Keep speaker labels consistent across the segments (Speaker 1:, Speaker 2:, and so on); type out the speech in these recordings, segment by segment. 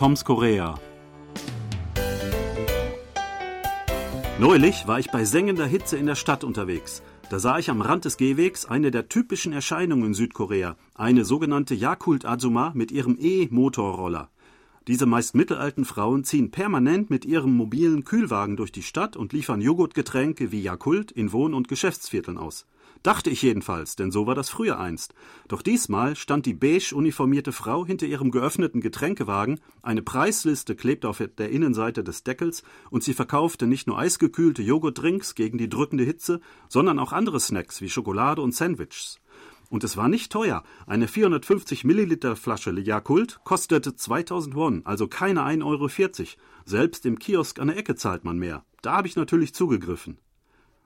Speaker 1: Toms Korea. Neulich war ich bei sengender Hitze in der Stadt unterwegs. Da sah ich am Rand des Gehwegs eine der typischen Erscheinungen in Südkorea, eine sogenannte Yakult Azuma mit ihrem E-Motorroller. Diese meist mittelalten Frauen ziehen permanent mit ihrem mobilen Kühlwagen durch die Stadt und liefern Joghurtgetränke wie Yakult in Wohn- und Geschäftsvierteln aus. Dachte ich jedenfalls, denn so war das früher einst. Doch diesmal stand die beige uniformierte Frau hinter ihrem geöffneten Getränkewagen, eine Preisliste klebte auf der Innenseite des Deckels und sie verkaufte nicht nur eisgekühlte Joghurtdrinks gegen die drückende Hitze, sondern auch andere Snacks wie Schokolade und Sandwiches. Und es war nicht teuer. Eine 450 Milliliter Flasche Yakult kostete 2000 Won, also keine 1,40 Euro. Selbst im Kiosk an der Ecke zahlt man mehr. Da habe ich natürlich zugegriffen.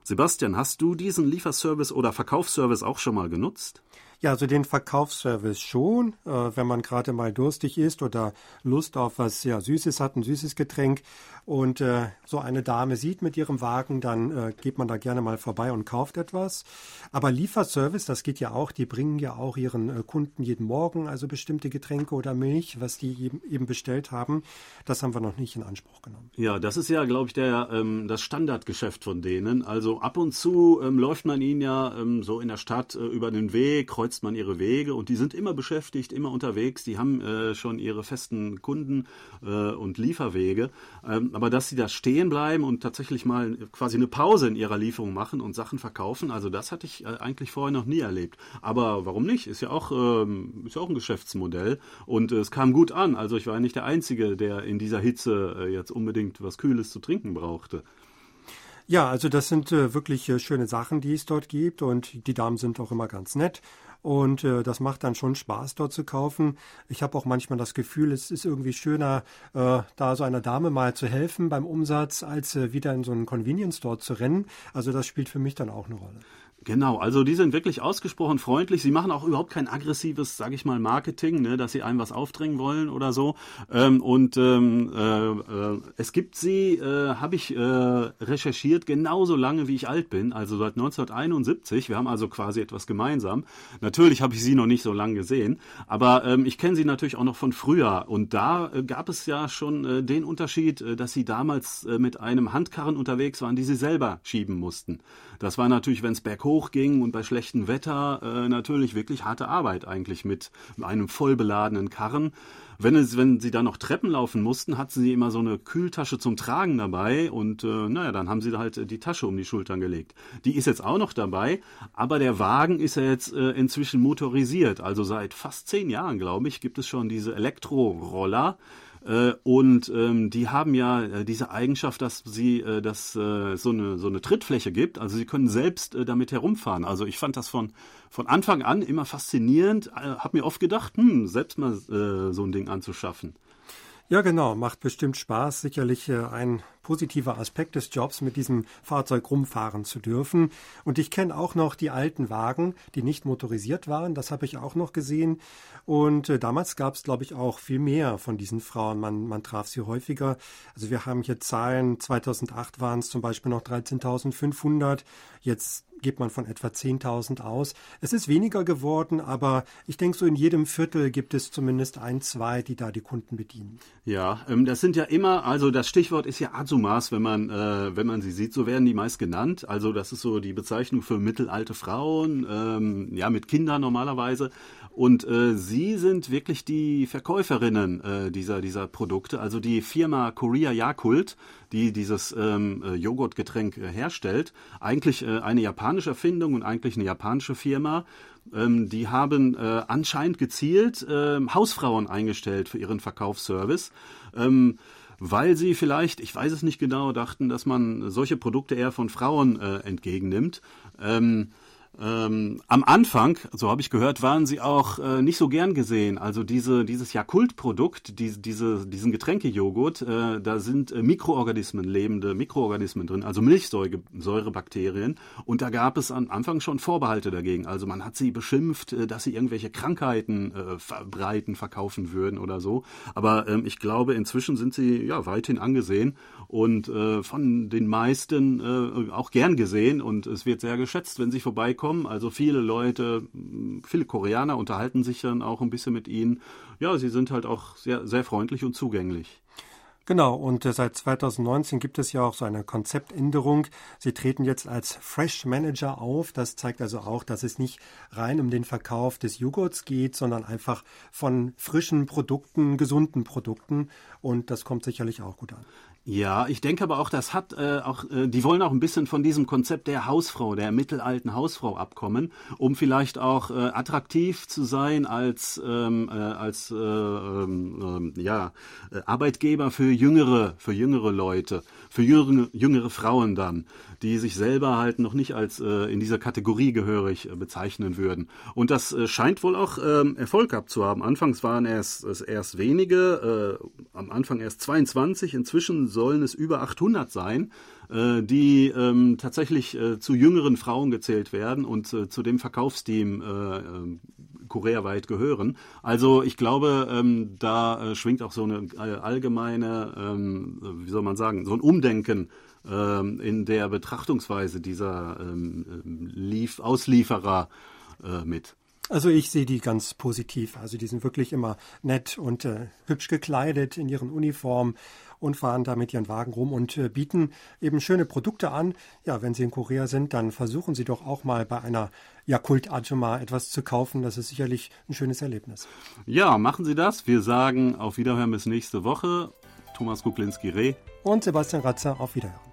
Speaker 1: Sebastian, hast du diesen Lieferservice oder Verkaufsservice auch schon mal genutzt?
Speaker 2: Ja, also den Verkaufsservice schon, äh, wenn man gerade mal durstig ist oder Lust auf was ja Süßes hat, ein süßes Getränk und äh, so eine Dame sieht mit ihrem Wagen, dann äh, geht man da gerne mal vorbei und kauft etwas. Aber Lieferservice, das geht ja auch, die bringen ja auch ihren äh, Kunden jeden Morgen also bestimmte Getränke oder Milch, was die eben, eben bestellt haben. Das haben wir noch nicht in Anspruch genommen.
Speaker 1: Ja, das ist ja, glaube ich, der, ähm, das Standardgeschäft von denen. Also ab und zu ähm, läuft man ihnen ja ähm, so in der Stadt äh, über den Weg, kreuzt man ihre Wege und die sind immer beschäftigt, immer unterwegs. Die haben äh, schon ihre festen Kunden äh, und Lieferwege. Ähm, aber dass sie da stehen bleiben und tatsächlich mal quasi eine Pause in ihrer Lieferung machen und Sachen verkaufen, also das hatte ich äh, eigentlich vorher noch nie erlebt. Aber warum nicht? Ist ja auch, ähm, ist ja auch ein Geschäftsmodell und äh, es kam gut an. Also ich war nicht der Einzige, der in dieser Hitze äh, jetzt unbedingt was Kühles zu trinken brauchte.
Speaker 2: Ja, also das sind äh, wirklich äh, schöne Sachen, die es dort gibt und die Damen sind auch immer ganz nett. Und äh, das macht dann schon Spaß, dort zu kaufen. Ich habe auch manchmal das Gefühl, es ist irgendwie schöner, äh, da so einer Dame mal zu helfen beim Umsatz, als äh, wieder in so einen Convenience Store zu rennen. Also das spielt für mich dann auch eine Rolle.
Speaker 1: Genau, also die sind wirklich ausgesprochen freundlich. Sie machen auch überhaupt kein aggressives, sage ich mal, Marketing, ne, dass sie einem was aufdrängen wollen oder so. Ähm, und ähm, äh, äh, es gibt sie, äh, habe ich äh, recherchiert, genauso lange wie ich alt bin, also seit 1971. Wir haben also quasi etwas gemeinsam. Natürlich habe ich sie noch nicht so lange gesehen, aber ähm, ich kenne sie natürlich auch noch von früher. Und da äh, gab es ja schon den Unterschied, dass sie damals mit einem Handkarren unterwegs waren, die sie selber schieben mussten. Das war natürlich, wenn es berghoch ging und bei schlechtem Wetter, äh, natürlich wirklich harte Arbeit eigentlich mit einem voll beladenen Karren. Wenn, es, wenn sie dann noch Treppen laufen mussten, hatten sie immer so eine Kühltasche zum Tragen dabei und äh, naja, dann haben sie halt die Tasche um die Schultern gelegt. Die ist jetzt auch noch dabei, aber der Wagen ist ja jetzt äh, inzwischen motorisiert. Also seit fast zehn Jahren, glaube ich, gibt es schon diese Elektroroller, und ähm, die haben ja äh, diese Eigenschaft, dass sie, äh, dass äh, so eine so eine Trittfläche gibt. Also sie können selbst äh, damit herumfahren. Also ich fand das von von Anfang an immer faszinierend. Äh, hab mir oft gedacht, hm, selbst mal äh, so ein Ding anzuschaffen.
Speaker 2: Ja, genau, macht bestimmt Spaß. Sicherlich äh, ein positiver Aspekt des Jobs, mit diesem Fahrzeug rumfahren zu dürfen. Und ich kenne auch noch die alten Wagen, die nicht motorisiert waren. Das habe ich auch noch gesehen. Und äh, damals gab es, glaube ich, auch viel mehr von diesen Frauen. Man, man traf sie häufiger. Also wir haben hier Zahlen. 2008 waren es zum Beispiel noch 13.500. Jetzt geht man von etwa 10.000 aus. Es ist weniger geworden, aber ich denke, so in jedem Viertel gibt es zumindest ein, zwei, die da die Kunden bedienen.
Speaker 1: Ja, ähm, das sind ja immer, also das Stichwort ist ja Azumas, wenn man, äh, wenn man sie sieht, so werden die meist genannt. Also das ist so die Bezeichnung für mittelalte Frauen, ähm, ja, mit Kindern normalerweise. Und äh, sie sind wirklich die Verkäuferinnen äh, dieser, dieser Produkte. Also die Firma Korea Yakult, die dieses ähm, äh, Joghurtgetränk äh, herstellt, eigentlich äh, eine japanische Erfindung und eigentlich eine japanische Firma. Ähm, die haben äh, anscheinend gezielt äh, Hausfrauen eingestellt für ihren Verkaufsservice. Ähm, weil sie vielleicht, ich weiß es nicht genau, dachten, dass man solche Produkte eher von Frauen äh, entgegennimmt. Ähm, ähm, am Anfang, so habe ich gehört, waren sie auch äh, nicht so gern gesehen. Also diese, dieses Jakult-Produkt, die, diese, diesen Getränkejoghurt, äh, da sind äh, Mikroorganismen, lebende Mikroorganismen drin, also Milchsäurebakterien. Und da gab es am Anfang schon Vorbehalte dagegen. Also man hat sie beschimpft, äh, dass sie irgendwelche Krankheiten äh, verbreiten, verkaufen würden oder so. Aber ähm, ich glaube, inzwischen sind sie ja weithin angesehen und äh, von den meisten äh, auch gern gesehen. Und es wird sehr geschätzt, wenn sie vorbeikommen ankommen. Also viele Leute, viele Koreaner unterhalten sich dann auch ein bisschen mit ihnen. Ja, sie sind halt auch sehr, sehr freundlich und zugänglich.
Speaker 2: Genau, und äh, seit 2019 gibt es ja auch so eine Konzeptänderung. Sie treten jetzt als Fresh Manager auf. Das zeigt also auch, dass es nicht rein um den Verkauf des Joghurts geht, sondern einfach von frischen Produkten, gesunden Produkten. Und das kommt sicherlich auch gut an.
Speaker 1: Ja, ich denke aber auch, das hat äh, auch, äh, die wollen auch ein bisschen von diesem Konzept der Hausfrau, der mittelalten Hausfrau abkommen, um vielleicht auch äh, attraktiv zu sein als ähm, äh, als äh, ähm, äh, ja Arbeitgeber für jüngere für jüngere Leute, für jüngere, jüngere Frauen dann, die sich selber halt noch nicht als äh, in dieser Kategorie gehörig äh, bezeichnen würden. Und das äh, scheint wohl auch ähm, Erfolg gehabt zu haben. Anfangs waren es, es erst wenige, äh, am Anfang erst 22, inzwischen sollen es über 800 sein, äh, die ähm, tatsächlich äh, zu jüngeren Frauen gezählt werden und äh, zu dem Verkaufsteam äh, äh, koreaweit gehören. Also ich glaube, ähm, da äh, schwingt auch so eine äh, allgemeine, ähm, wie soll man sagen, so ein Umdenken ähm, in der Betrachtungsweise dieser ähm, Lief Auslieferer mit.
Speaker 2: Also ich sehe die ganz positiv. Also die sind wirklich immer nett und äh, hübsch gekleidet in ihren Uniformen und fahren da mit ihren Wagen rum und äh, bieten eben schöne Produkte an. Ja, wenn Sie in Korea sind, dann versuchen Sie doch auch mal bei einer Yakult Ajuma etwas zu kaufen. Das ist sicherlich ein schönes Erlebnis.
Speaker 1: Ja, machen Sie das. Wir sagen auf Wiederhören bis nächste Woche. Thomas Kuklinski-Reh
Speaker 2: und Sebastian Ratzer auf Wiederhören.